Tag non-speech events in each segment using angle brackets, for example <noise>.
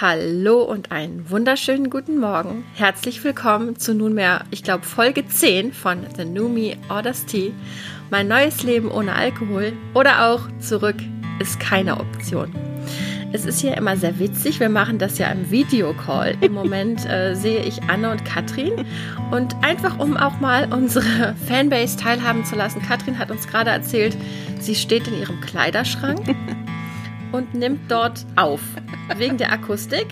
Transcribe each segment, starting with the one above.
Hallo und einen wunderschönen guten Morgen. Herzlich willkommen zu nunmehr, ich glaube, Folge 10 von The New Me Orders Tea. Mein neues Leben ohne Alkohol oder auch zurück ist keine Option. Es ist hier immer sehr witzig. Wir machen das ja im Videocall. Im Moment äh, <laughs> sehe ich Anne und Katrin. Und einfach, um auch mal unsere <laughs> Fanbase teilhaben zu lassen, Katrin hat uns gerade erzählt, sie steht in ihrem Kleiderschrank und nimmt dort auf. Wegen der Akustik.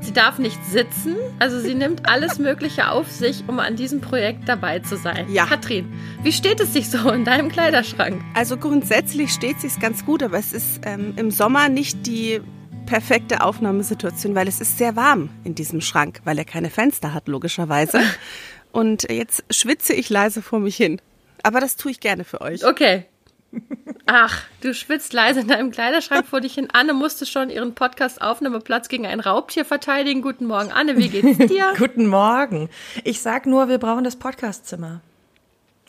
Sie darf nicht sitzen, also sie nimmt alles Mögliche auf sich, um an diesem Projekt dabei zu sein. Ja. Katrin, wie steht es sich so in deinem Kleiderschrank? Also grundsätzlich steht es sich ganz gut, aber es ist ähm, im Sommer nicht die perfekte Aufnahmesituation, weil es ist sehr warm in diesem Schrank, weil er keine Fenster hat, logischerweise. <laughs> Und jetzt schwitze ich leise vor mich hin. Aber das tue ich gerne für euch. Okay. Ach, du schwitzt leise in deinem Kleiderschrank vor dich hin. Anne musste schon ihren Podcast-Aufnahmeplatz gegen ein Raubtier verteidigen. Guten Morgen, Anne, wie geht's dir? <laughs> Guten Morgen. Ich sag nur, wir brauchen das Podcastzimmer.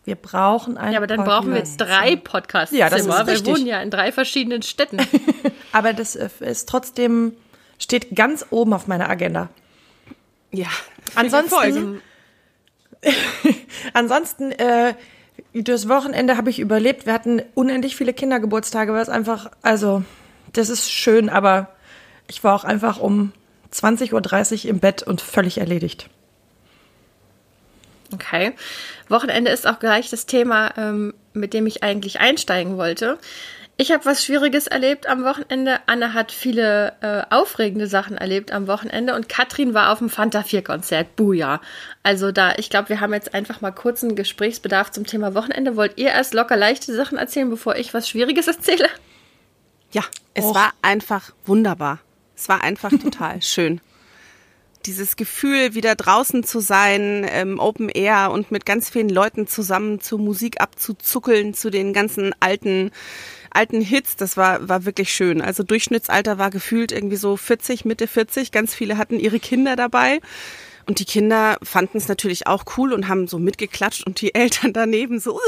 Wir brauchen ein Ja, aber dann brauchen wir jetzt drei Podcastzimmer. Ja, das ist Wir richtig. wohnen ja in drei verschiedenen Städten. <laughs> Aber das äh, ist trotzdem, steht ganz oben auf meiner Agenda. Ja. Ansonsten, <laughs> ansonsten, äh, das Wochenende habe ich überlebt. Wir hatten unendlich viele Kindergeburtstage, weil es einfach, also, das ist schön, aber ich war auch einfach um 20.30 Uhr im Bett und völlig erledigt. Okay. Wochenende ist auch gleich das Thema, ähm, mit dem ich eigentlich einsteigen wollte. Ich habe was Schwieriges erlebt am Wochenende. Anne hat viele äh, aufregende Sachen erlebt am Wochenende und Katrin war auf dem Fanta 4 Konzert. Buja. Also da, ich glaube, wir haben jetzt einfach mal kurz einen Gesprächsbedarf zum Thema Wochenende. Wollt ihr erst locker leichte Sachen erzählen, bevor ich was Schwieriges <laughs> erzähle? Ja, es Och. war einfach wunderbar. Es war einfach <laughs> total schön. Dieses Gefühl, wieder draußen zu sein, ähm, Open Air und mit ganz vielen Leuten zusammen zur Musik abzuzuckeln, zu den ganzen alten, alten Hits, das war, war wirklich schön. Also Durchschnittsalter war gefühlt irgendwie so 40, Mitte 40. Ganz viele hatten ihre Kinder dabei. Und die Kinder fanden es natürlich auch cool und haben so mitgeklatscht und die <laughs> Eltern daneben so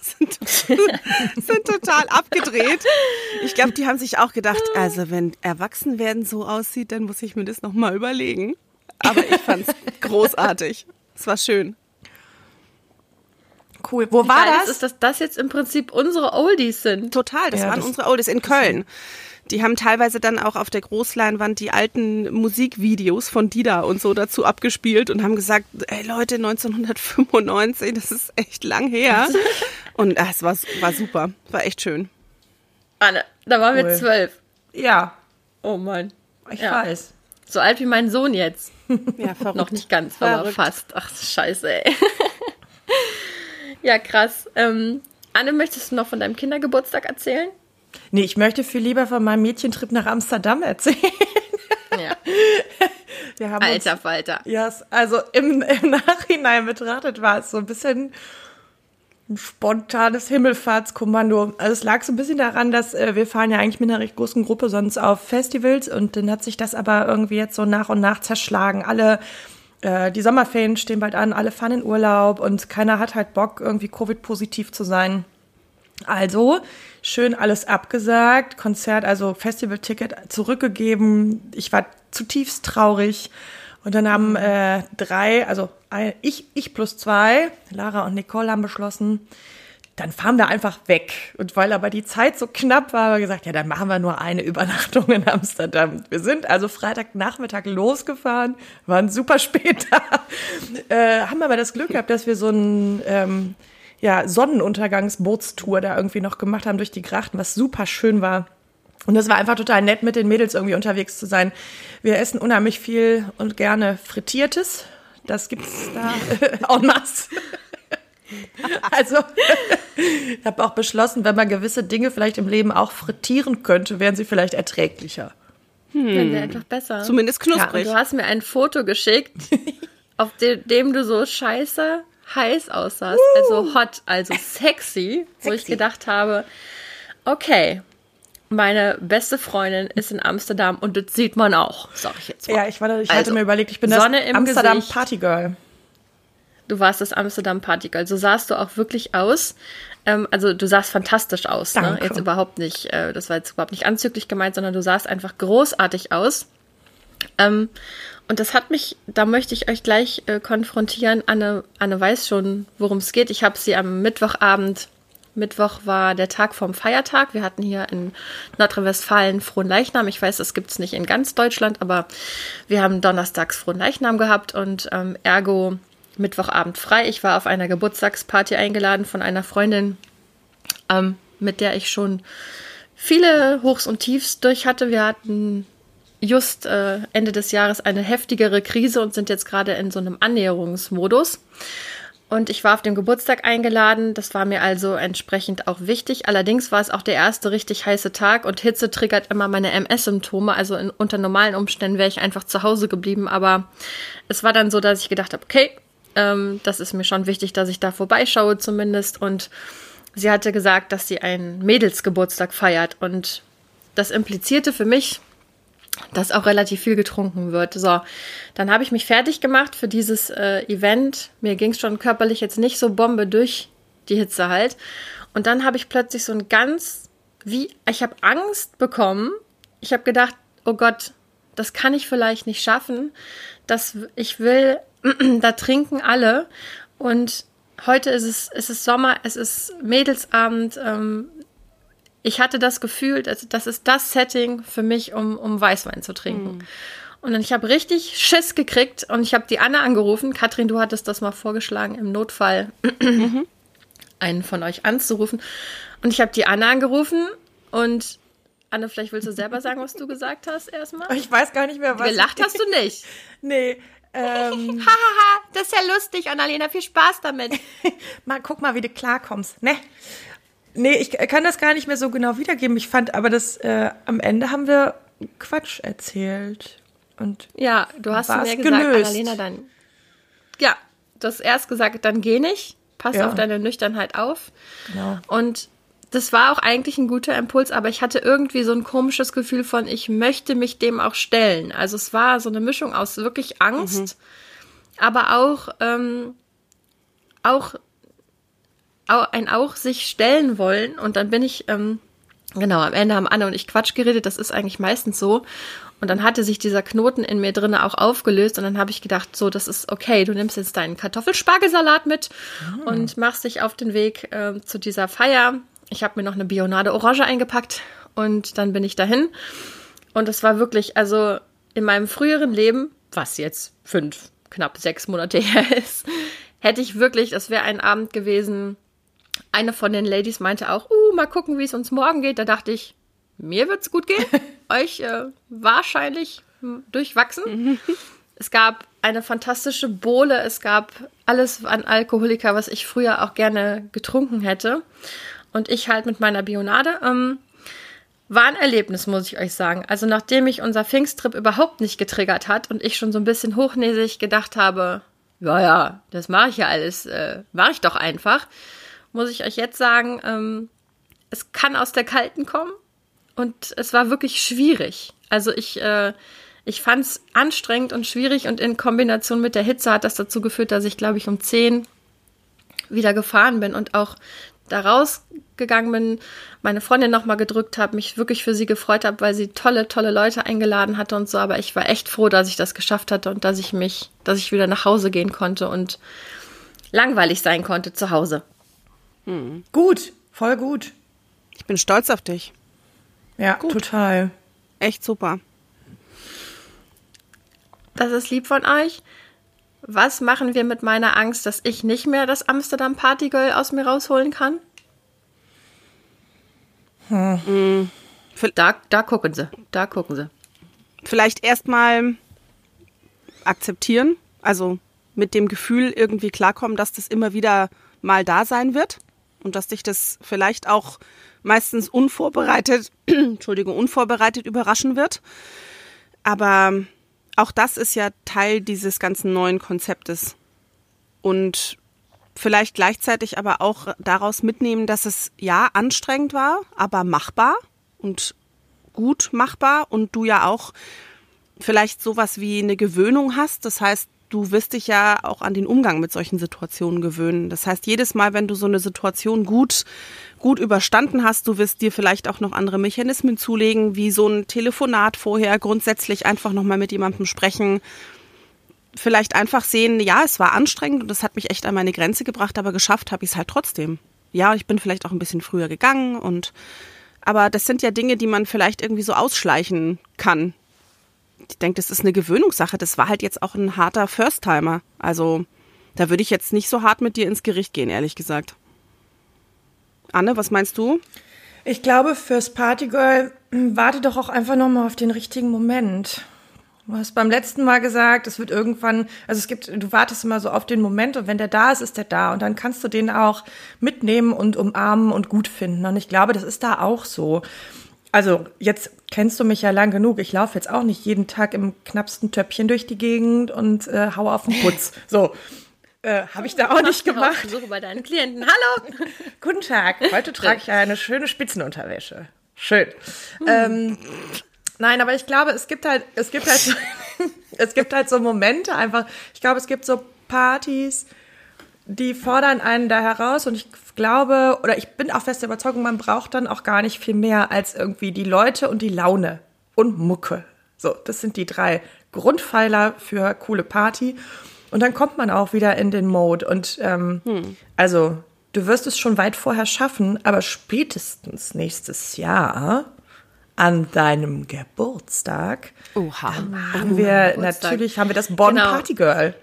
sind, <laughs> sind total abgedreht. Ich glaube, die haben sich auch gedacht, also wenn Erwachsenwerden so aussieht, dann muss ich mir das nochmal überlegen. Aber ich fand's <laughs> großartig. Es war schön. Cool. Wo war Geil das? Ist, dass das jetzt im Prinzip unsere Oldies sind. Total, das Ja, waren das- unsere Oldies in Köln. Die haben teilweise dann auch auf der Großleinwand die alten Musikvideos von Dida und so dazu abgespielt und haben gesagt, ey Leute, 1995, das ist echt lang her. <laughs> Und ah, es war, war super, war echt schön. Anne, da waren wir Cool. zwölf. ja, Oh Mann. ich Ja. weiß. So alt wie mein Sohn jetzt. Ja, <laughs> verrückt. Noch nicht ganz, aber Verrückt. fast. Ach, scheiße, ey. Ja, krass. Ähm, Anne, möchtest du noch von deinem Kindergeburtstag erzählen? Nee, ich möchte viel lieber von meinem Mädchentrip nach Amsterdam erzählen. <laughs> Ja. <laughs> Wir haben uns Alter Falter. Ja, es- also im, im <laughs> Nachhinein betrachtet war es so ein bisschen ein spontanes Himmelfahrtskommando. Also es lag so ein bisschen daran, dass äh, wir fahren ja eigentlich mit einer recht großen Gruppe sonst auf Festivals und dann hat sich das aber irgendwie jetzt so nach und nach zerschlagen. Alle, äh, die Sommerferien stehen bald an, alle fahren in Urlaub und keiner hat halt Bock, irgendwie Covid-positiv zu sein. Also schön alles abgesagt, Konzert, also Festivalticket zurückgegeben. Ich war zutiefst traurig. Und dann haben äh, drei, also ich, ich plus zwei, Lara und Nicole haben beschlossen, dann fahren wir einfach weg. Und weil aber die Zeit so knapp war, haben wir gesagt, ja, dann machen wir nur eine Übernachtung in Amsterdam. Wir sind also Freitagnachmittag losgefahren, waren super spät da, <laughs> äh, haben aber das Glück gehabt, dass wir so ein ähm, ja, Sonnenuntergangsbootstour da irgendwie noch gemacht haben durch die Grachten, was super schön war. Und das war einfach total nett, mit den Mädels irgendwie unterwegs zu sein. Wir essen unheimlich viel und gerne Frittiertes. Das gibt's da <laughs> en masse. <laughs> Also, ich habe auch beschlossen, wenn man gewisse Dinge vielleicht im Leben auch frittieren könnte, wären sie vielleicht erträglicher. Dann wäre einfach besser. Zumindest ja, knusprig. du hast mir ein Foto geschickt, <laughs> auf de dem du so scheiße heiß aussahst. Also hot, also sexy, wo ich Sexy. gedacht habe, okay, meine beste Freundin ist in Amsterdam und das sieht man auch, sag ich jetzt mal. Ja, ich, war, ich hatte Also, mir überlegt, ich bin Sonne das Amsterdam Gesicht. Partygirl. Du warst das Amsterdam Party Girl. So sahst du auch wirklich aus. Ähm, also du sahst fantastisch aus. Ne? Danke. Jetzt überhaupt nicht, äh, das war jetzt überhaupt nicht anzüglich gemeint, sondern du sahst einfach großartig aus. Ähm, und das hat mich, da möchte ich euch gleich äh, konfrontieren. Anne, Anne weiß schon, worum es geht. Ich habe sie am Mittwochabend, Mittwoch war der Tag vom Feiertag. Wir hatten hier in Nordrhein-Westfalen Frohen Leichnam. Ich weiß, das gibt es nicht in ganz Deutschland, aber wir haben donnerstags Frohen Leichnam gehabt und ähm, ergo Mittwochabend frei. Ich war auf einer Geburtstagsparty eingeladen von einer Freundin, ähm, mit der ich schon viele Hochs und Tiefs durch hatte. Wir hatten just äh, Ende des Jahres eine heftigere Krise und sind jetzt gerade in so einem Annäherungsmodus. Und ich war auf dem Geburtstag eingeladen. Das war mir also entsprechend auch wichtig. Allerdings war es auch der erste richtig heiße Tag und Hitze triggert immer meine MS-Symptome. Also in, unter normalen Umständen wäre ich einfach zu Hause geblieben. Aber es war dann so, dass ich gedacht habe, okay, ähm, das ist mir schon wichtig, dass ich da vorbeischaue zumindest. Und sie hatte gesagt, dass sie einen Mädelsgeburtstag feiert. Und das implizierte für mich, dass auch relativ viel getrunken wird. So, dann habe ich mich fertig gemacht für dieses äh, Event. Mir ging es schon körperlich jetzt nicht so Bombe durch die Hitze halt. Und dann habe ich plötzlich so ein ganz, wie, ich habe Angst bekommen. Ich habe gedacht, oh Gott, das kann ich vielleicht nicht schaffen. Das, ich will, <clears throat> da trinken alle. Und heute ist es, es ist Sommer, es ist Mädelsabend. Ähm, ich hatte das Gefühl, dass, das ist das Setting für mich, um, um Weißwein zu trinken. Mhm. Und dann, ich habe richtig Schiss gekriegt und ich habe die Anne angerufen. Katrin, du hattest das mal vorgeschlagen, im Notfall <clears throat> mhm. einen von euch anzurufen. Und ich habe die Anne angerufen und Anne, vielleicht willst du selber sagen, was du gesagt hast erstmal? Ich weiß gar nicht mehr, was. Gelacht hast du nicht. <laughs> nee. Ähm, <laughs> Hahaha, das ist ja lustig, Annalena, viel Spaß damit. <laughs> mal, guck mal, wie du klarkommst, ne? Nee, ich kann das gar nicht mehr so genau wiedergeben. Ich fand aber, dass äh, am Ende haben wir Quatsch erzählt. Und ja, du hast mir gesagt, gelöst. Annalena, dann. Ja, du hast erst gesagt, dann geh nicht. Pass ja. auf deine Nüchternheit auf. Genau. Und das war auch eigentlich ein guter Impuls, aber ich hatte irgendwie so ein komisches Gefühl von, ich möchte mich dem auch stellen. Also es war so eine Mischung aus wirklich Angst, mhm. aber auch, ähm, auch ein auch sich stellen wollen. Und dann bin ich, ähm, genau, am Ende haben Anne und ich Quatsch geredet. Das ist eigentlich meistens so. Und dann hatte sich dieser Knoten in mir drinne auch aufgelöst. Und dann habe ich gedacht, so, das ist okay. Du nimmst jetzt deinen Kartoffelspargelsalat mit oh. und machst dich auf den Weg äh, zu dieser Feier. Ich habe mir noch eine Bionade Orange eingepackt und dann bin ich dahin. Und es war wirklich, also in meinem früheren Leben, was jetzt fünf, knapp sechs Monate <laughs> her ist, hätte ich wirklich, das wäre ein Abend gewesen, eine von den Ladies meinte auch, uh, mal gucken, wie es uns morgen geht. Da dachte ich, mir wird es gut gehen, <laughs> euch äh, wahrscheinlich durchwachsen. <laughs> es gab eine fantastische Bohle, es gab alles an Alkoholiker, was ich früher auch gerne getrunken hätte. Und ich halt mit meiner Bionade. Ähm, war ein Erlebnis, muss ich euch sagen. Also nachdem mich unser Pfingsttrip überhaupt nicht getriggert hat und ich schon so ein bisschen hochnäsig gedacht habe, ja, ja, das mache ich ja alles, äh, mache ich doch einfach, muss ich euch jetzt sagen, ähm, es kann aus der Kalten kommen und es war wirklich schwierig. Also ich, äh, ich fand es anstrengend und schwierig und in Kombination mit der Hitze hat das dazu geführt, dass ich, glaube ich, um 10 wieder gefahren bin und auch da rausgegangen bin, meine Freundin nochmal gedrückt habe, mich wirklich für sie gefreut habe, weil sie tolle, tolle Leute eingeladen hatte und so. Aber ich war echt froh, dass ich das geschafft hatte und dass ich mich, dass ich wieder nach Hause gehen konnte und langweilig sein konnte zu Hause. Mhm. Gut, voll gut. Ich bin stolz auf dich. Ja, gut. total. Echt super. Das ist lieb von euch. Was machen wir mit meiner Angst, dass ich nicht mehr das Amsterdam Partygirl aus mir rausholen kann? Hm. Mhm. Da, da gucken sie. Da gucken sie. Vielleicht erstmal akzeptieren, also mit dem Gefühl irgendwie klarkommen, dass das immer wieder mal da sein wird und dass dich das vielleicht auch meistens unvorbereitet, <clears throat> Entschuldigung, unvorbereitet überraschen wird. Aber auch das ist ja Teil dieses ganzen neuen Konzeptes. Und vielleicht gleichzeitig aber auch daraus mitnehmen, dass es ja anstrengend war, aber machbar und gut machbar und du ja auch vielleicht sowas wie eine Gewöhnung hast. Das heißt, du wirst dich ja auch an den Umgang mit solchen Situationen gewöhnen. Das heißt, jedes Mal, wenn du so eine Situation gut, gut überstanden hast, du wirst dir vielleicht auch noch andere Mechanismen zulegen, wie so ein Telefonat vorher, grundsätzlich einfach nochmal mit jemandem sprechen. Vielleicht einfach sehen, ja, es war anstrengend und das hat mich echt an meine Grenze gebracht, aber geschafft habe ich es halt trotzdem. Ja, ich bin vielleicht auch ein bisschen früher gegangen und aber das sind ja Dinge, die man vielleicht irgendwie so ausschleichen kann ich denke, das ist eine Gewöhnungssache. Das war halt jetzt auch ein harter First-Timer. Also da würde ich jetzt nicht so hart mit dir ins Gericht gehen, ehrlich gesagt. Anne, was meinst du? Ich glaube, fürs Partygirl warte doch auch einfach nochmal auf den richtigen Moment. Du hast beim letzten Mal gesagt, es wird irgendwann, also es gibt, du wartest immer so auf den Moment und wenn der da ist, ist der da und dann kannst du den auch mitnehmen und umarmen und gut finden. Und ich glaube, das ist da auch so. Also jetzt kennst du mich ja lang genug. Ich laufe jetzt auch nicht jeden Tag im knappsten Töpfchen durch die Gegend und äh, hau auf den Putz. <laughs> So. Äh, Habe ich da auch nicht gemacht. Suche bei deinen Klienten. Hallo! Guten Tag. Heute trage <laughs> ich eine schöne Spitzenunterwäsche. Schön. Hm. Ähm, nein, aber ich glaube, es gibt halt, es gibt halt, so, <laughs> es gibt halt so Momente einfach. Ich glaube, es gibt so Partys, die fordern einen da heraus und ich glaube, oder ich bin auch fest der Überzeugung, man braucht dann auch gar nicht viel mehr als irgendwie die Leute und die Laune und Mucke. So, das sind die drei Grundpfeiler für coole Party. Und dann kommt man auch wieder in den Mode. Und ähm, hm. also, du wirst es schon weit vorher schaffen, aber spätestens nächstes Jahr an deinem Geburtstag Oha. haben wir Geburtstag. natürlich haben wir das Bonn genau. Party Girl.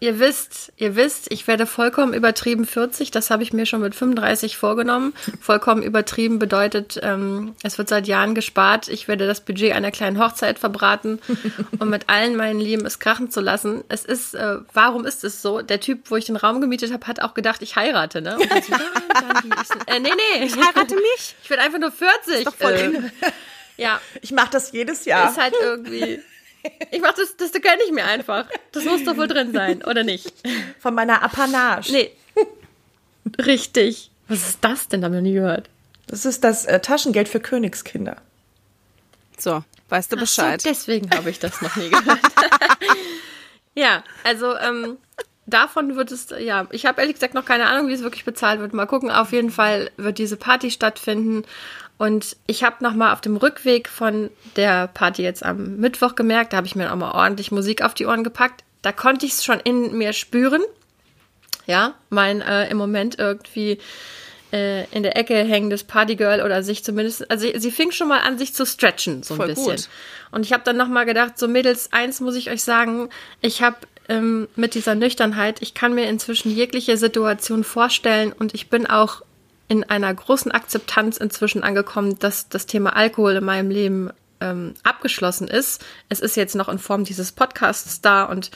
Ihr wisst, ihr wisst, ich werde vollkommen übertrieben 40. Das habe ich mir schon mit 35 vorgenommen. Vollkommen übertrieben bedeutet, ähm, es wird seit Jahren gespart. Ich werde das Budget einer kleinen Hochzeit verbraten, <laughs> um mit allen meinen Lieben es krachen zu lassen. Es ist, äh, warum ist es so? Der Typ, wo ich den Raum gemietet habe, hat auch gedacht, ich heirate, ne? Und so, <laughs> ja, äh, nee, nee, ich heirate mich. Ich werde einfach nur 40. Ist doch voll äh, ja. Ich mache das jedes Jahr. Ist halt irgendwie. Ich mach das, das gönne ich mir einfach. Das muss doch wohl drin sein, oder nicht? Von meiner Apanage. Nee. Richtig. Was ist das denn? Da haben wir nie gehört. Das ist das äh, Taschengeld für Königskinder. So, weißt du Bescheid. So, deswegen habe ich das noch nie gehört. <laughs> ja, also ähm, davon wird es, ja, ich habe ehrlich gesagt noch keine Ahnung, wie es wirklich bezahlt wird. Mal gucken. Auf jeden Fall wird diese Party stattfinden. Und ich habe nochmal auf dem Rückweg von der Party jetzt am Mittwoch gemerkt, da habe ich mir auch mal ordentlich Musik auf die Ohren gepackt. Da konnte ich es schon in mir spüren. Ja, mein äh, im Moment irgendwie äh, in der Ecke hängendes Partygirl oder sich zumindest, also sie, sie, fing schon mal an, sich zu stretchen, so ein Voll bisschen. Gut. Und ich habe dann nochmal gedacht, so Mädels, eins muss ich euch sagen, ich habe ähm, mit dieser Nüchternheit, ich kann mir inzwischen jegliche Situation vorstellen und ich bin auch in einer großen Akzeptanz inzwischen angekommen, dass das Thema Alkohol in meinem Leben ähm, abgeschlossen ist. Es ist jetzt noch in Form dieses Podcasts da und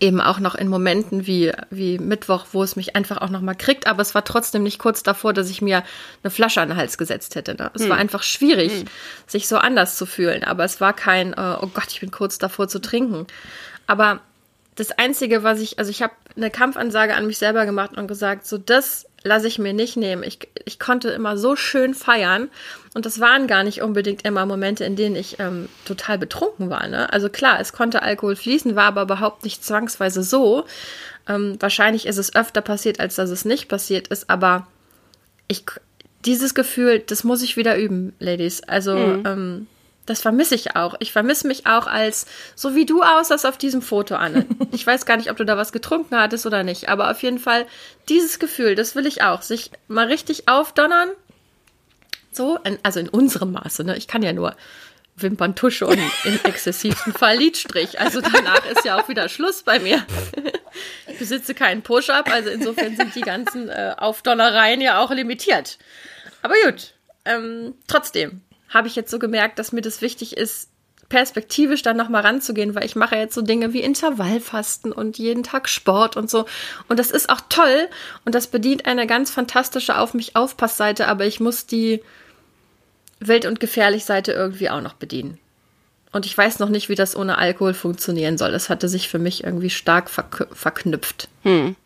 eben auch noch in Momenten wie, wie Mittwoch, wo es mich einfach auch noch mal kriegt, aber es war trotzdem nicht kurz davor, dass ich mir eine Flasche an den Hals gesetzt hätte. Ne? Es hm. war einfach schwierig, hm. sich so anders zu fühlen, aber es war kein, äh, oh Gott, ich bin kurz davor zu trinken. Aber das Einzige, was ich, also ich habe eine Kampfansage an mich selber gemacht und gesagt, so das lasse ich mir nicht nehmen. Ich, ich konnte immer so schön feiern und das waren gar nicht unbedingt immer Momente, in denen ich ähm, total betrunken war. Ne? Also klar, es konnte Alkohol fließen, war aber überhaupt nicht zwangsweise so. Ähm, wahrscheinlich ist es öfter passiert, als dass es nicht passiert ist, aber ich, dieses Gefühl, das muss ich wieder üben, Ladies. Also mhm. ähm, das vermisse ich auch. Ich vermisse mich auch als, so wie du aussahst auf diesem Foto, Anne. <laughs> Ich weiß gar nicht, ob du da was getrunken hattest oder nicht, aber auf jeden Fall dieses Gefühl, das will ich auch. Sich mal richtig aufdonnern. So, also in unserem Maße, ne? Ich kann ja nur Wimperntusche und im <laughs> exzessivsten Fall Lidstrich. Also danach ist ja auch wieder Schluss bei mir. <laughs> Ich besitze keinen Push-Up, also insofern sind die ganzen äh, Aufdonnereien ja auch limitiert. Aber gut, ähm, trotzdem, habe ich jetzt so gemerkt, dass mir das wichtig ist, perspektivisch dann nochmal ranzugehen, weil ich mache jetzt so Dinge wie Intervallfasten und jeden Tag Sport und so. Und das ist auch toll und das bedient eine ganz fantastische Auf mich Aufpassseite, aber ich muss die Wild- und Gefährlich-Seite irgendwie auch noch bedienen. Und ich weiß noch nicht, wie das ohne Alkohol funktionieren soll. Das hatte sich für mich irgendwie stark verknüpft. Hm.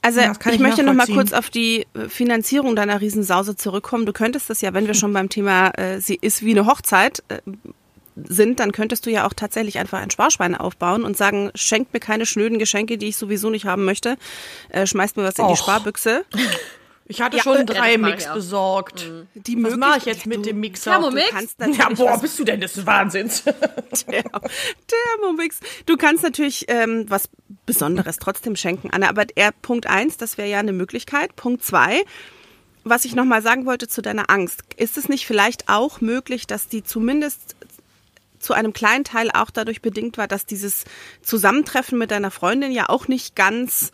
Also ja, ich, ich möchte noch mal kurz auf die äh, Finanzierung deiner Riesensause zurückkommen. Du könntest das ja, wenn wir schon beim Thema äh, sie ist wie eine Hochzeit, äh, sind, dann könntest du ja auch tatsächlich einfach ein Sparschwein aufbauen und sagen, schenkt mir keine schnöden Geschenke, die ich sowieso nicht haben möchte, äh, schmeißt mir was in die Och. Sparbüchse. <laughs> Ich hatte Ja, schon äh, drei ich Mix besorgt. Die Was mache ich jetzt Ja, mit dem Mixer? Thermomix? Du kannst natürlich Ja, boah, bist du denn des Wahnsinns? <laughs> Therm- Thermomix. Du kannst natürlich ähm, was Besonderes trotzdem schenken, Anna. Aber er, Punkt eins, das wäre ja eine Möglichkeit. Punkt zwei, was ich nochmal sagen wollte zu deiner Angst. Ist es nicht vielleicht auch möglich, dass die zumindest zu einem kleinen Teil auch dadurch bedingt war, dass dieses Zusammentreffen mit deiner Freundin ja auch nicht ganz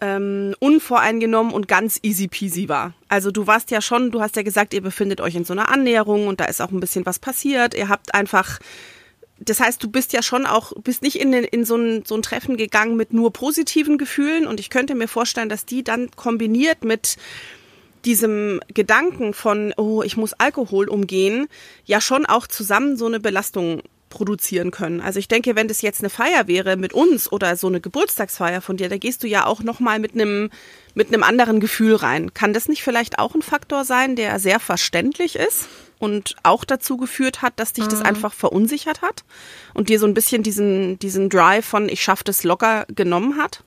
ähm, unvoreingenommen und ganz easy peasy war. Also du warst ja schon, du hast ja gesagt, ihr befindet euch in so einer Annäherung und da ist auch ein bisschen was passiert. Ihr habt einfach, das heißt, du bist ja schon auch, bist nicht in, den- in so, ein, so ein Treffen gegangen mit nur positiven Gefühlen und ich könnte mir vorstellen, dass die dann kombiniert mit diesem Gedanken von, oh, ich muss Alkohol umgehen, ja schon auch zusammen so eine Belastung produzieren können. Also ich denke, wenn das jetzt eine Feier wäre mit uns oder so eine Geburtstagsfeier von dir, da gehst du ja auch noch mal mit einem mit einem anderen Gefühl rein. Kann das nicht vielleicht auch ein Faktor sein, der sehr verständlich ist und auch dazu geführt hat, dass dich das einfach verunsichert hat und dir so ein bisschen diesen diesen Drive von ich schaff das locker genommen hat?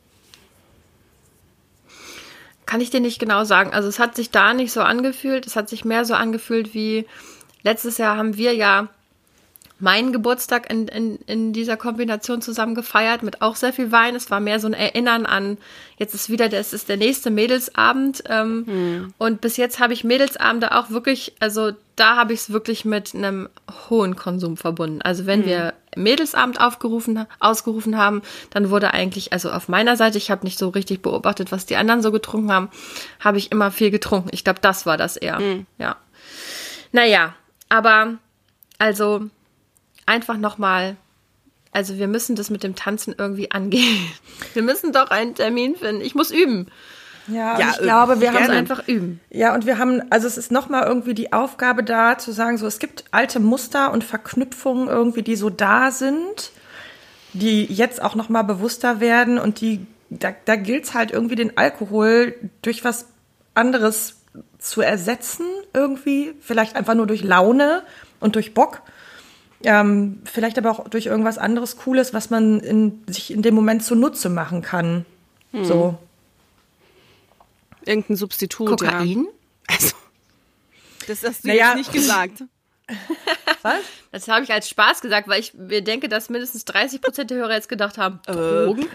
Kann ich dir nicht genau sagen. Also es hat sich da nicht so angefühlt. Es hat sich mehr so angefühlt wie letztes Jahr haben wir ja meinen Geburtstag in, in, in dieser Kombination zusammen gefeiert mit auch sehr viel Wein. Es war mehr so ein Erinnern an, jetzt ist wieder, das ist der nächste Mädelsabend. Ähm, Und bis jetzt habe ich Mädelsabende auch wirklich, also da habe ich es wirklich mit einem hohen Konsum verbunden. Also wenn wir Mädelsabend aufgerufen, ausgerufen haben, dann wurde eigentlich, also auf meiner Seite, ich habe nicht so richtig beobachtet, was die anderen so getrunken haben, habe ich immer viel getrunken. Ich glaube, das war das eher. Ja. Naja, aber also einfach nochmal, also wir müssen das mit dem Tanzen irgendwie angehen. <laughs> Wir müssen doch einen Termin finden. Ich muss üben. Ja, Ja, ich glaube, wir haben einfach üben. Ja, und wir haben, also es ist nochmal irgendwie die Aufgabe da, zu sagen, so, es gibt alte Muster und Verknüpfungen irgendwie, die so da sind, die jetzt auch nochmal bewusster werden und die, da, da gilt es halt irgendwie den Alkohol durch was anderes zu ersetzen, irgendwie, vielleicht einfach nur durch Laune und durch Bock. Ähm, vielleicht aber auch durch irgendwas anderes Cooles, was man in, sich in dem Moment zunutze machen kann. So. Irgendein Substitut, ja. Kokain? Also, das hast du Naja. jetzt nicht gesagt. <laughs> Was? Das habe ich als Spaß gesagt, weil ich mir denke, dass mindestens 30 Prozent der Hörer jetzt gedacht haben, Äh. Drogen?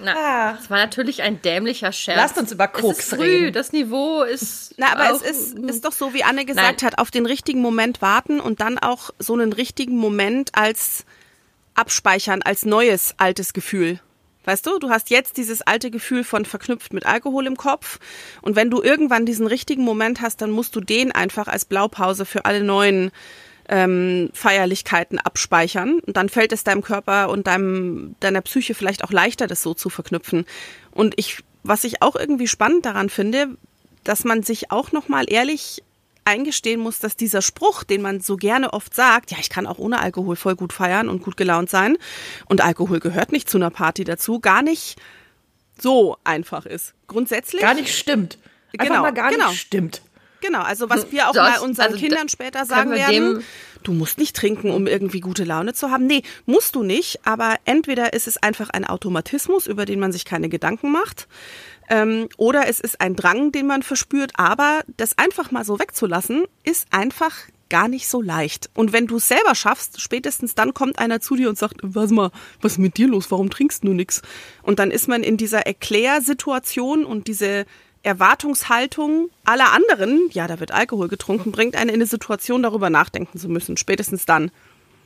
Na, Ah. das war natürlich ein dämlicher Scherz. Lasst uns über es Koks ist früh, reden. das Niveau ist Na, aber es ist, ist doch so, wie Anne gesagt Nein. hat, auf den richtigen Moment warten und dann auch so einen richtigen Moment als abspeichern, als neues altes Gefühl. Weißt du, du hast jetzt dieses alte Gefühl von verknüpft mit Alkohol im Kopf und wenn du irgendwann diesen richtigen Moment hast, dann musst du den einfach als Blaupause für alle neuen ähm, Feierlichkeiten abspeichern und dann fällt es deinem Körper und deinem, deiner Psyche vielleicht auch leichter, das so zu verknüpfen. Und ich, was ich auch irgendwie spannend daran finde, dass man sich auch nochmal ehrlich eingestehen muss, dass dieser Spruch, den man so gerne oft sagt, ja, ich kann auch ohne Alkohol voll gut feiern und gut gelaunt sein und Alkohol gehört nicht zu einer Party dazu, gar nicht so einfach ist. Grundsätzlich Gar nicht stimmt. Einfach Genau, mal gar genau. nicht stimmt. Genau, also was wir auch Das- mal unseren also Kindern später sagen wir werden, du musst nicht trinken, um irgendwie gute Laune zu haben. Nee, musst du nicht, aber entweder ist es einfach ein Automatismus, über den man sich keine Gedanken macht, ähm, oder es ist ein Drang, den man verspürt, aber das einfach mal so wegzulassen, ist einfach gar nicht so leicht. Und wenn du es selber schaffst, spätestens dann kommt einer zu dir und sagt, was mal, was ist mit dir los? Warum trinkst du nix? Und dann ist man in dieser Erklärsituation und diese Erwartungshaltung aller anderen, ja, da wird Alkohol getrunken, bringt einen in eine Situation, darüber nachdenken zu müssen, spätestens dann.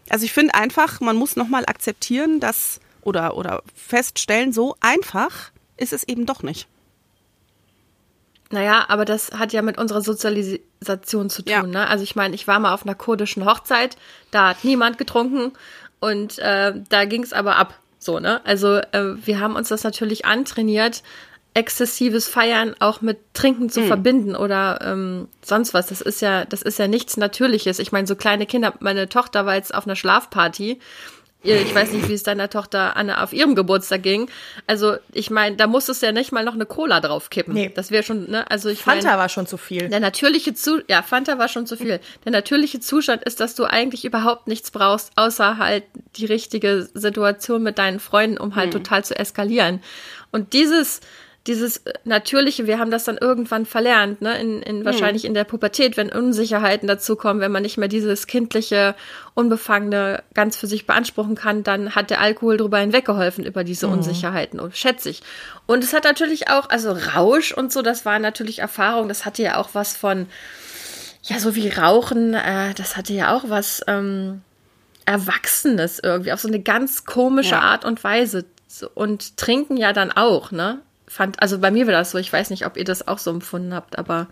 Also ich finde einfach, man muss nochmal akzeptieren, dass oder, oder feststellen, so einfach ist es eben doch nicht. Naja, aber das hat ja mit unserer Sozialisation zu tun. Ja. Ne? Also ich meine, ich war mal auf einer kurdischen Hochzeit, da hat niemand getrunken und äh, da ging es aber ab. So, ne? Also äh, wir haben uns das natürlich antrainiert, exzessives Feiern auch mit Trinken zu verbinden oder ähm, sonst was. Das ist ja, das ist ja nichts Natürliches. Ich meine, so kleine Kinder, meine Tochter war jetzt auf einer Schlafparty ich weiß nicht, wie es deiner Tochter Anne auf ihrem Geburtstag ging. Also, ich meine, da musstest du ja nicht mal noch eine Cola draufkippen. Nee. Das wäre schon, ne? Also ich Fanta mein, war schon zu viel. Der natürliche Zu ja, Fanta war schon zu viel. Der natürliche Zustand ist, dass du eigentlich überhaupt nichts brauchst, außer halt die richtige Situation mit deinen Freunden, um halt hm. total zu eskalieren. Und dieses, dieses äh, Natürliche, wir haben das dann irgendwann verlernt, ne? In, in hm. wahrscheinlich in der Pubertät, wenn Unsicherheiten dazukommen, wenn man nicht mehr dieses kindliche, unbefangene ganz für sich beanspruchen kann, dann hat der Alkohol drüber hinweggeholfen über diese mhm. Unsicherheiten, und schätze ich. Und es hat natürlich auch, also Rausch und so, das war natürlich Erfahrung, das hatte ja auch was von, ja, so wie Rauchen, äh, das hatte ja auch was ähm, Erwachsenes irgendwie, auf so eine ganz komische ja. Art und Weise. Und trinken ja dann auch, ne? Fand, also bei mir war das so, ich weiß nicht, ob ihr das auch so empfunden habt, aber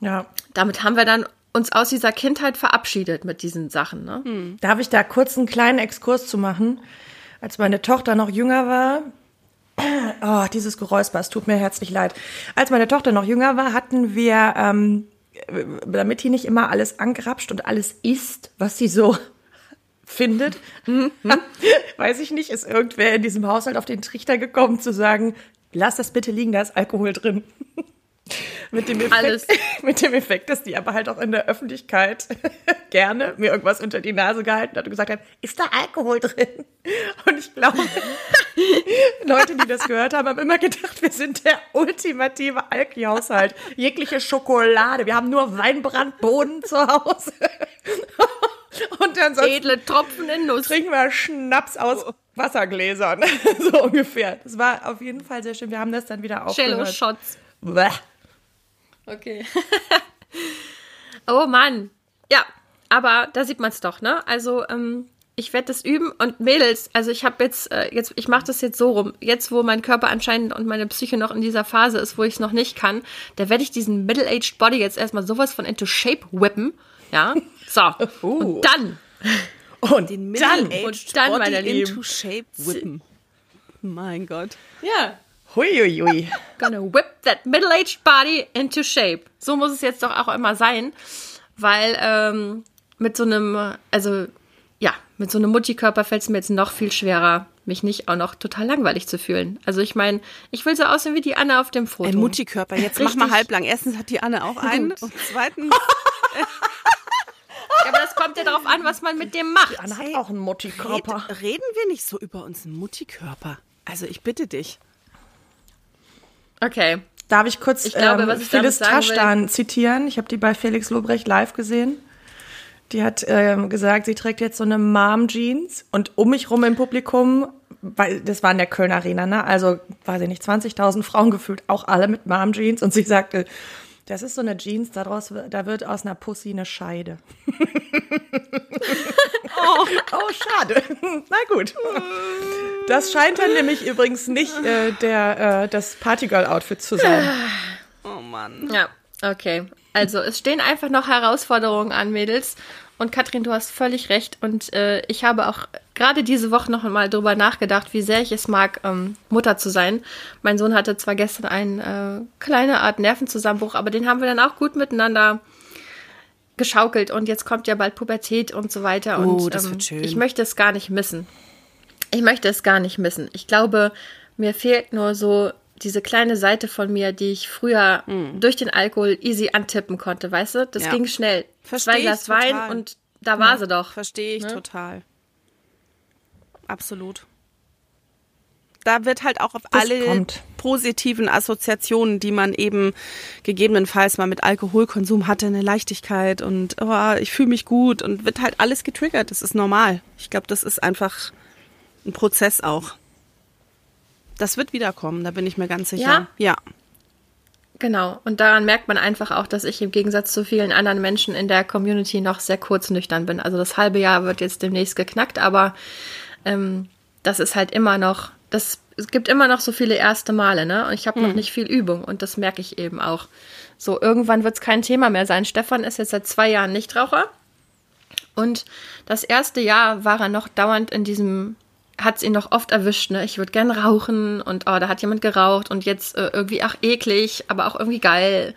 ja. Damit haben wir dann uns aus dieser Kindheit verabschiedet mit diesen Sachen. Ne? Hm. Darf ich da kurz einen kleinen Exkurs zu machen? Als meine Tochter noch jünger war, <clears throat> oh, dieses Geräusper, es tut mir herzlich leid. Als meine Tochter noch jünger war, hatten wir, ähm, damit die nicht immer alles angrapscht und alles isst, was sie so findet, mhm. <laughs> weiß ich nicht, ist irgendwer in diesem Haushalt auf den Trichter gekommen zu sagen, lass das bitte liegen, da ist Alkohol drin. <laughs> mit, dem Effekt, <laughs> mit dem Effekt, dass die aber halt auch in der Öffentlichkeit gerne mir irgendwas unter die Nase gehalten hat und gesagt hat, ist da Alkohol drin? Und ich glaube, Leute, die das gehört haben, haben immer gedacht, wir sind der ultimative Alki-Haushalt. Jegliche Schokolade. Wir haben nur Weinbrandboden zu Hause. <laughs> Und dann Edle Tropfen in Nuss. Trinken wir Schnaps aus Wassergläsern. <laughs> so ungefähr. Das war auf jeden Fall sehr schön. Wir haben das dann wieder aufgehört. Cello-Shots. Okay. <laughs> oh Mann. Ja, aber da sieht man es doch, ne? Also, ähm, ich werde das üben und Mädels, also ich habe jetzt, äh, jetzt, ich mache das jetzt so rum. Jetzt, wo mein Körper anscheinend und meine Psyche noch in dieser Phase ist, wo ich es noch nicht kann, da werde ich diesen Middle-Aged Body jetzt erstmal sowas von into Shape whippen. Ja. So. Uh. Und dann und den dann, und dann, meine Lieben. into shape whippen. Mein Gott. Ja. Huiuiui. Gonna whip that middle-aged body into shape. So muss es jetzt doch auch immer sein, weil ähm, mit so einem, also ja, mit so einem Mutti-Körper fällt es mir jetzt noch viel schwerer, mich nicht auch noch total langweilig zu fühlen. Also ich meine, ich will so aussehen wie die Anne auf dem Foto. Ein Mutti-Körper. Jetzt Richtig. mach mal halblang. Erstens hat die Anne auch einen und zweitens <laughs> Ja, aber das kommt ja darauf an, was man mit dem macht. Anna hat auch einen Mutti-Körper. Red, reden wir nicht so über unseren Mutti-Körper. Also ich bitte dich. Okay. Darf ich kurz ich glaube, ähm, Phyllis Taschdan zitieren? Ich habe die bei Felix Lobrecht live gesehen. Die hat ähm, gesagt, sie trägt jetzt so eine Mom-Jeans und um mich rum im Publikum, weil das war in der Köln Arena, ne? Also, weiß ich nicht, 20.000 Frauen gefühlt, auch alle mit Mom-Jeans und sie sagte, das ist so eine Jeans, daraus, da wird aus einer Pussy eine Scheide. oh, <laughs> oh, schade. Na gut. Das scheint dann nämlich übrigens nicht äh, der, äh, das Partygirl-Outfit zu sein. Oh Mann. Ja, okay. Also es stehen einfach noch Herausforderungen an, Mädels. Und Katrin, du hast völlig recht. Und äh, ich habe auch gerade diese Woche noch mal drüber nachgedacht, wie sehr ich es mag, ähm, Mutter zu sein. Mein Sohn hatte zwar gestern einen äh, kleine Art Nervenzusammenbruch, aber den haben wir dann auch gut miteinander geschaukelt. Und jetzt kommt ja bald Pubertät und so weiter. Oh, und das ähm, wird schön. ich möchte es gar nicht missen. Ich möchte es gar nicht missen. Ich glaube, mir fehlt nur so diese kleine Seite von mir, die ich früher mm. durch den Alkohol easy antippen konnte, weißt du? Das ja. ging schnell. Versteh Zwei Glas Wein und da war ja, sie doch. Verstehe ich ne? total. Absolut. Da wird halt auch auf das alle kommt. positiven Assoziationen, die man eben gegebenenfalls mal mit Alkoholkonsum hatte, eine Leichtigkeit und oh, ich fühle mich gut und wird halt alles getriggert. Das ist normal. Ich glaube, das ist einfach ein Prozess auch. Das wird wiederkommen, da bin ich mir ganz sicher. Ja. ja. Genau. Und daran merkt man einfach auch, dass ich im Gegensatz zu vielen anderen Menschen in der Community noch sehr kurz nüchtern bin. Also das halbe Jahr wird jetzt demnächst geknackt, aber ähm, das ist halt immer noch, das, es gibt immer noch so viele erste Male, ne? Und ich habe hm. noch nicht viel Übung und das merke ich eben auch. So, irgendwann wird es kein Thema mehr sein. Stefan ist jetzt seit zwei Jahren Nichtraucher. Und das erste Jahr war er noch dauernd in diesem hat es ihn noch oft erwischt, ne? Ich würde gern rauchen und oh, da hat jemand geraucht und jetzt äh, irgendwie ach eklig, aber auch irgendwie geil.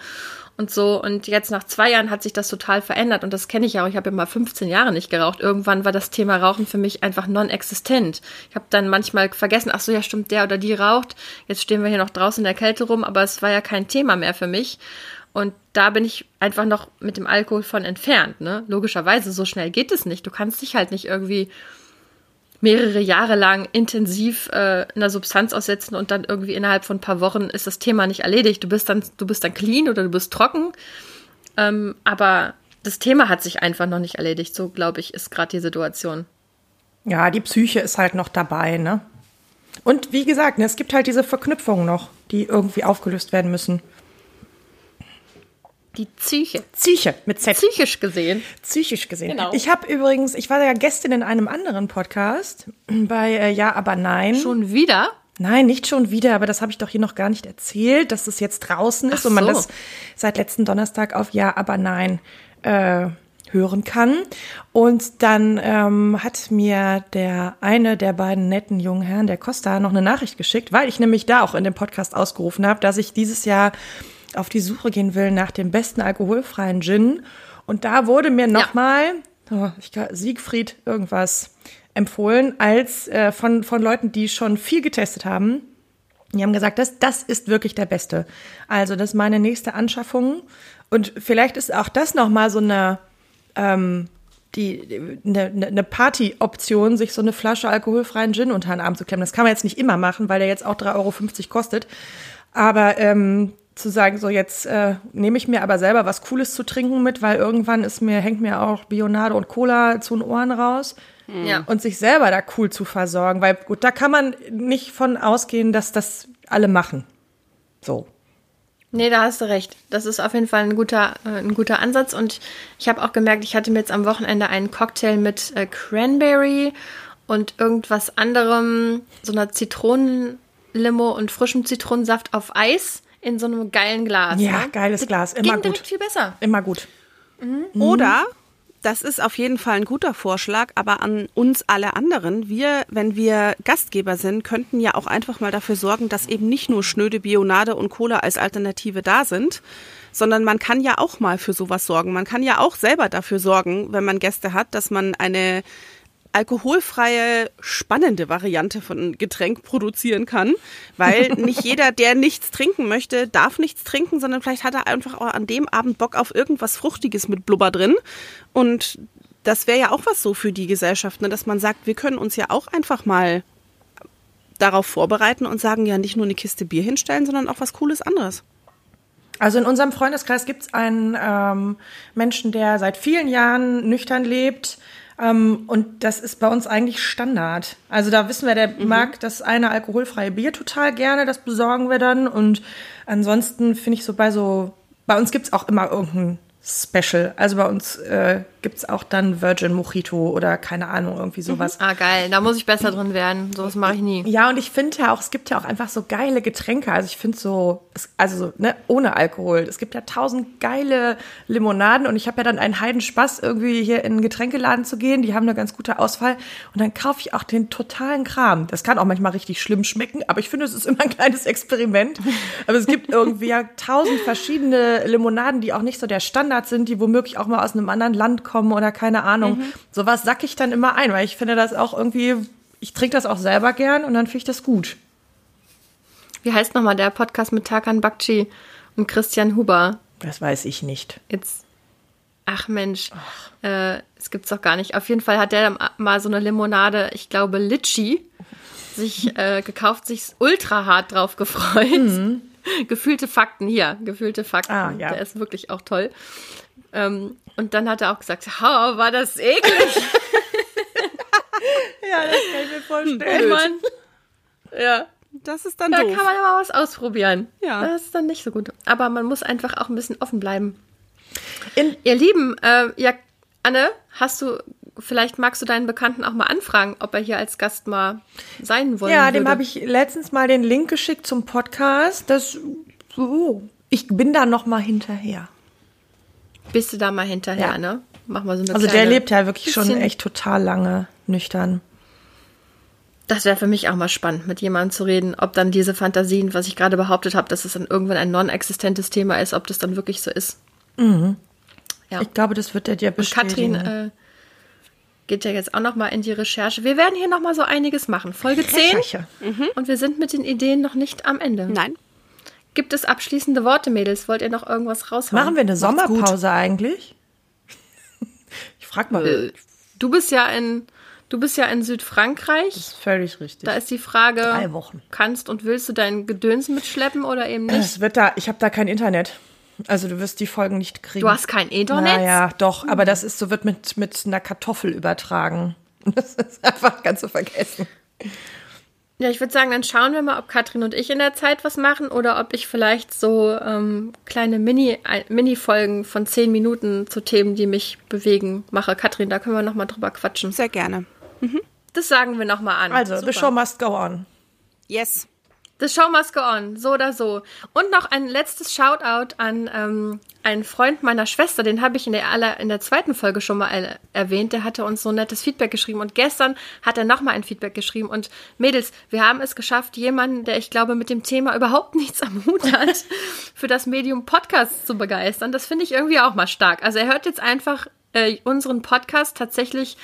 und so. Und jetzt nach zwei Jahren hat sich das total verändert und das kenne ich ja auch. Ich habe ja mal 15 Jahre nicht geraucht. Irgendwann war das Thema Rauchen für mich einfach non-existent. Ich habe dann manchmal vergessen, ach so, ja stimmt, der oder die raucht. Jetzt stehen wir hier noch draußen in der Kälte rum, aber es war ja kein Thema mehr für mich. Und da bin ich einfach noch mit dem Alkohol von entfernt. Ne? Logischerweise, so schnell geht es nicht. Du kannst dich halt nicht irgendwie mehrere Jahre lang intensiv äh, einer Substanz aussetzen und dann irgendwie innerhalb von ein paar Wochen ist das Thema nicht erledigt. Du bist dann, du bist dann clean oder du bist trocken. Ähm, aber das Thema hat sich einfach noch nicht erledigt. So, glaube ich, ist gerade die Situation. Ja, die Psyche ist halt noch dabei, ne? Und wie gesagt, ne, es gibt halt diese Verknüpfungen noch, die irgendwie aufgelöst werden müssen. Die Psyche. Psyche mit Z. Psychisch gesehen. Psychisch gesehen. Genau. Ich habe übrigens, ich war ja gestern in einem anderen Podcast bei äh, Ja, aber nein. Schon wieder? Nein, nicht schon wieder, aber das habe ich doch hier noch gar nicht erzählt, dass es jetzt draußen ist Ach und man so. das seit letzten Donnerstag auf Ja, aber nein äh, hören kann. Und dann ähm, hat mir der eine der beiden netten jungen Herren, der Costa, noch eine Nachricht geschickt, weil ich nämlich da auch in dem Podcast ausgerufen habe, dass ich dieses Jahr auf die Suche gehen will nach dem besten alkoholfreien Gin. Und da wurde mir nochmal, oh, ich glaub, Siegfried irgendwas empfohlen, als äh, von, von Leuten, die schon viel getestet haben. Die haben gesagt, das, das ist wirklich der Beste. Also, das ist meine nächste Anschaffung. Und vielleicht ist auch das nochmal so eine, ähm, die, eine, eine Party-Option, sich so eine Flasche alkoholfreien Gin unter den Arm zu klemmen. Das kann man jetzt nicht immer machen, weil der jetzt auch 3,50 Euro kostet. Aber ähm, zu sagen, so jetzt äh, nehme ich mir aber selber was Cooles zu trinken mit, weil irgendwann ist mir, hängt mir auch Bionade und Cola zu den Ohren raus. Ja. Und sich selber da cool zu versorgen, weil gut, da kann man nicht von ausgehen, dass das alle machen. So. Nee, da hast du recht. Das ist auf jeden Fall ein guter, äh, ein guter Ansatz. Und ich habe auch gemerkt, ich hatte mir jetzt am Wochenende einen Cocktail mit äh, Cranberry und irgendwas anderem, so einer Zitronenlimo und frischem Zitronensaft auf Eis in so einem geilen Glas. Ja, ne? geiles Das Glas, immer ging gut. direkt viel besser. Immer gut. Oder, das ist auf jeden Fall ein guter Vorschlag, aber an uns alle anderen, wir, wenn wir Gastgeber sind, könnten ja auch einfach mal dafür sorgen, dass eben nicht nur schnöde Bionade und Cola als Alternative da sind, sondern man kann ja auch mal für sowas sorgen. Man kann ja auch selber dafür sorgen, wenn man Gäste hat, dass man eine alkoholfreie, spannende Variante von Getränk produzieren kann, weil <laughs> nicht jeder, der nichts trinken möchte, darf nichts trinken, sondern vielleicht hat er einfach auch an dem Abend Bock auf irgendwas Fruchtiges mit Blubber drin und das wäre ja auch was so für die Gesellschaft, ne, dass man sagt, wir können uns ja auch einfach mal darauf vorbereiten und sagen, ja, nicht nur eine Kiste Bier hinstellen, sondern auch was Cooles anderes. Also in unserem Freundeskreis gibt es einen ähm, Menschen, der seit vielen Jahren nüchtern lebt. Ähm, und das ist bei uns eigentlich Standard. Also da wissen wir, der mag das eine alkoholfreie Bier total gerne, das besorgen wir dann. Und ansonsten finde ich so bei so, bei uns gibt es auch immer irgendein Special. Also bei uns äh, gibt es auch dann Virgin Mojito oder keine Ahnung, irgendwie sowas. Ah, geil. Da muss ich besser drin werden. Sowas mache ich nie. Ja, und ich finde ja auch, es gibt ja auch einfach so geile Getränke. Also ich finde so, es- also so, ne, ohne Alkohol. Es gibt ja tausend geile Limonaden und ich habe ja dann einen Heidenspaß, irgendwie hier in einen Getränkeladen zu gehen. Die haben eine ganz gute Auswahl. Und dann kaufe ich auch den totalen Kram. Das kann auch manchmal richtig schlimm schmecken, aber ich finde, es ist immer ein kleines Experiment. Aber es gibt irgendwie ja tausend verschiedene Limonaden, die auch nicht so der Standard sind, die womöglich auch mal aus einem anderen Land kommen oder keine Ahnung. Sowas sack ich dann immer ein, weil ich finde das auch irgendwie ich trinke das auch selber gern und dann finde ich das gut. Wie heißt nochmal der Podcast mit Tarkan Bakci und Christian Huber? Das weiß ich nicht. Jetzt. Ach Mensch, Äh, es gibt's doch gar nicht. Auf jeden Fall hat der mal so eine Limonade, ich glaube Litchi, sich äh, gekauft, sich ultra hart drauf gefreut. <laughs> Gefühlte Fakten hier, gefühlte Fakten. Ah, ja. Der ist wirklich auch toll. Ähm, und dann hat er auch gesagt, ha, war das eklig. <laughs> Ja, das kann ich mir vorstellen. Oh Mann. Ja, Das ist dann da doof. kann man immer was ausprobieren. Ja. Das ist dann nicht so gut. Aber man muss einfach auch ein bisschen offen bleiben. In, Ihr Lieben, äh, ja, Anne, hast du, vielleicht magst du deinen Bekannten auch mal anfragen, ob er hier als Gast mal sein wollen ja, dem habe ich letztens mal den Link geschickt zum Podcast. Das, oh, ich bin da noch mal hinterher. Bist du da mal hinterher, Ja. ne? Mach mal so eine Also der lebt ja wirklich schon echt total lange nüchtern. Das wäre für mich auch mal spannend, mit jemandem zu reden, ob dann diese Fantasien, was ich gerade behauptet habe, dass es dann irgendwann ein non-existentes Thema ist, ob das dann wirklich so ist. Ja. Ich glaube, das wird er dir Und bestätigen. Katrin äh, geht ja jetzt auch noch mal in die Recherche. Wir werden hier noch mal so einiges machen. Folge 10 Recherche. und wir sind mit den Ideen noch nicht am Ende. Nein. Gibt es abschließende Worte, Mädels? Wollt ihr noch irgendwas raushauen? Machen wir eine. Sommerpause eigentlich? <laughs> Ich frag mal. Äh, Du bist ja in du bist ja in Südfrankreich. Das ist völlig richtig. Da ist die Frage, Drei Wochen. kannst und willst du dein Gedöns mitschleppen oder eben nicht? Es wird da, ich habe da kein Internet. Also du wirst die Folgen nicht kriegen. Du hast kein Ethernet? Naja, doch, aber das ist so, wird mit, mit einer Kartoffel übertragen. <laughs> Das ist einfach ganz zu vergessen. Ja, ich würde sagen, dann schauen wir mal, ob Katrin und ich in der Zeit was machen oder ob ich vielleicht so ähm, kleine Mini, ein- Mini-Folgen von zehn Minuten zu Themen, die mich bewegen, mache. Katrin, da können wir noch mal drüber quatschen. Sehr gerne. Das sagen wir noch mal an. Also, Super. the show must go on. Yes. The show must go on, so oder so. Und noch ein letztes Shoutout an ähm, einen Freund meiner Schwester, den habe ich in der, aller, in der zweiten Folge schon mal äh, erwähnt. Der hatte uns so nettes Feedback geschrieben und gestern hat er nochmal ein Feedback geschrieben. Und Mädels, wir haben es geschafft, jemanden, der ich glaube mit dem Thema überhaupt <laughs> nichts am Hut hat, für das Medium Podcast zu begeistern. Das finde ich irgendwie auch mal stark. Also er hört jetzt einfach äh, unseren Podcast tatsächlich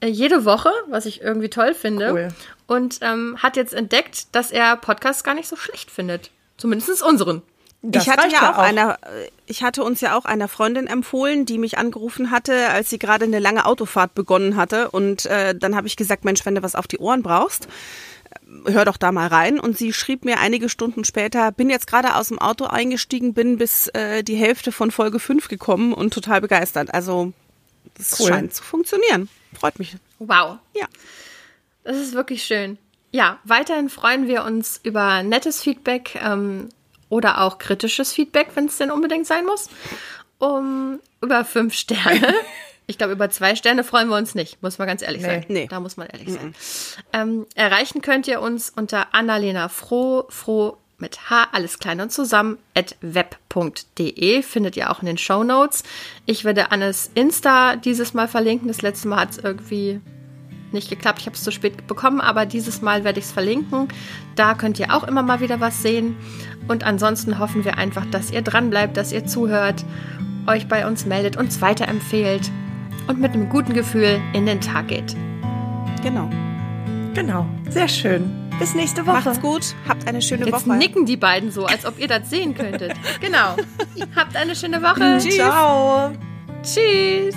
äh, jede Woche, was ich irgendwie toll finde. Cool. Und ähm, hat jetzt entdeckt, dass er Podcasts gar nicht so schlecht findet. Zumindest unseren. Das ich hatte ja auch, einer, äh, ich hatte uns ja auch einer Freundin empfohlen, die mich angerufen hatte, als sie gerade eine lange Autofahrt begonnen hatte. Und äh, dann habe ich gesagt, Mensch, wenn du was auf die Ohren brauchst, äh, hör doch da mal rein. Und sie schrieb mir einige Stunden später, bin jetzt gerade aus dem Auto eingestiegen, bin bis äh, die Hälfte von Folge 5 gekommen und total begeistert. Also das Cool. scheint zu funktionieren. Freut mich. Wow. Ja. Das ist wirklich schön. Ja, weiterhin freuen wir uns über nettes Feedback ähm, oder auch kritisches Feedback, wenn es denn unbedingt sein muss. Um über fünf Sterne. <laughs> Ich glaube, über zwei Sterne freuen wir uns nicht, muss man ganz ehrlich Nee. sein. Nee. Da muss man ehrlich sein. Ähm, erreichen könnt ihr uns unter Annalena Froh, Froh mit H, alles klein und zusammen, at web.de, findet ihr auch in den Show Notes. Ich werde Annes Insta dieses Mal verlinken. Das letzte Mal hat es irgendwie nicht geklappt. Ich habe es zu spät bekommen, aber dieses Mal werde ich es verlinken. Da könnt ihr auch immer mal wieder was sehen. Und ansonsten hoffen wir einfach, dass ihr dran bleibt, dass ihr zuhört, euch bei uns meldet, uns weiterempfehlt und mit einem guten Gefühl in den Tag geht. Genau. Genau. Sehr schön. Bis nächste Woche. Macht's gut. Habt eine schöne Jetzt Woche. nicken die beiden so, als ob ihr das sehen könntet. Genau. <laughs> Habt eine schöne Woche. Ciao. Tschüss.